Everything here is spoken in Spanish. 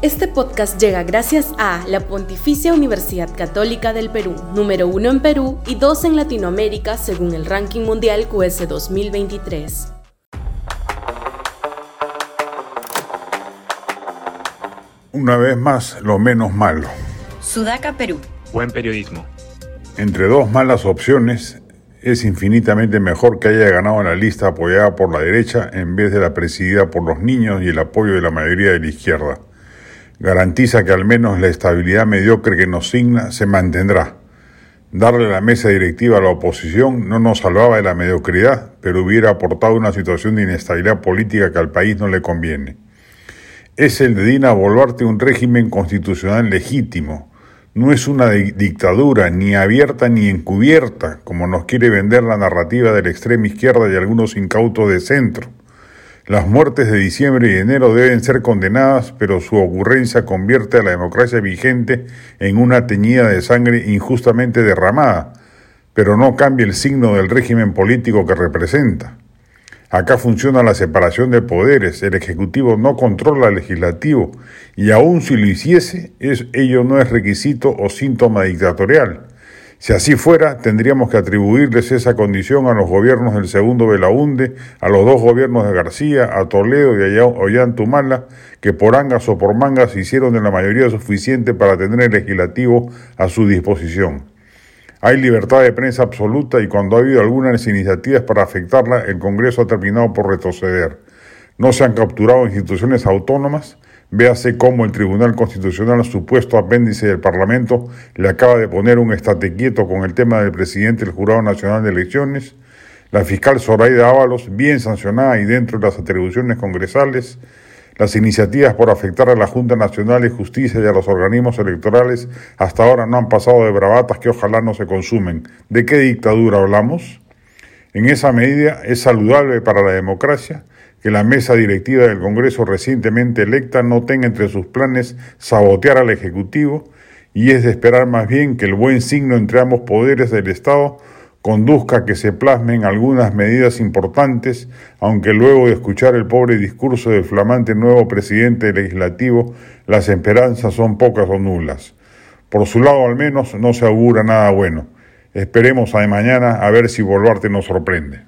Este podcast llega gracias a la Pontificia Universidad Católica del Perú, número uno en Perú y dos en Latinoamérica según el ranking mundial QS 2023. Una vez más, lo menos malo. Sudaca, Perú. Buen periodismo. Entre dos malas opciones, es infinitamente mejor que haya ganado la lista apoyada por la derecha en vez de la presidida por los niños y el apoyo de la mayoría de la izquierda garantiza que al menos la estabilidad mediocre que nos signa se mantendrá. Darle la mesa directiva a la oposición no nos salvaba de la mediocridad, pero hubiera aportado una situación de inestabilidad política que al país no le conviene. Es el de Dina Boluarte un régimen constitucional legítimo, no es una dictadura ni abierta ni encubierta, como nos quiere vender la narrativa de la extrema izquierda y algunos incautos de centro. Las muertes de diciembre y enero deben ser condenadas, pero su ocurrencia convierte a la democracia vigente en una teñida de sangre injustamente derramada, pero no cambia el signo del régimen político que representa. Acá funciona la separación de poderes, el Ejecutivo no controla al Legislativo, y aun si lo hiciese, ello no es requisito o síntoma dictatorial. Si así fuera, tendríamos que atribuirles esa condición a los gobiernos del segundo Belaunde, a los dos gobiernos de García, a Toledo y a Ollantumala, que por angas o por mangas hicieron de la mayoría suficiente para tener el legislativo a su disposición. Hay libertad de prensa absoluta y cuando ha habido algunas iniciativas para afectarla, el Congreso ha terminado por retroceder. No se han capturado instituciones autónomas, Véase cómo el Tribunal Constitucional, supuesto apéndice del Parlamento, le acaba de poner un estate quieto con el tema del presidente del Jurado Nacional de Elecciones. La fiscal Zoraida Ábalos, bien sancionada y dentro de las atribuciones congresales. Las iniciativas por afectar a la Junta Nacional de Justicia y a los organismos electorales hasta ahora no han pasado de bravatas que ojalá no se consumen. ¿De qué dictadura hablamos? En esa medida es saludable para la democracia que la mesa directiva del Congreso recientemente electa no tenga entre sus planes sabotear al Ejecutivo y es de esperar más bien que el buen signo entre ambos poderes del Estado conduzca a que se plasmen algunas medidas importantes, aunque luego de escuchar el pobre discurso del flamante nuevo presidente legislativo, las esperanzas son pocas o nulas. Por su lado al menos no se augura nada bueno. Esperemos a de mañana a ver si Boluarte nos sorprende.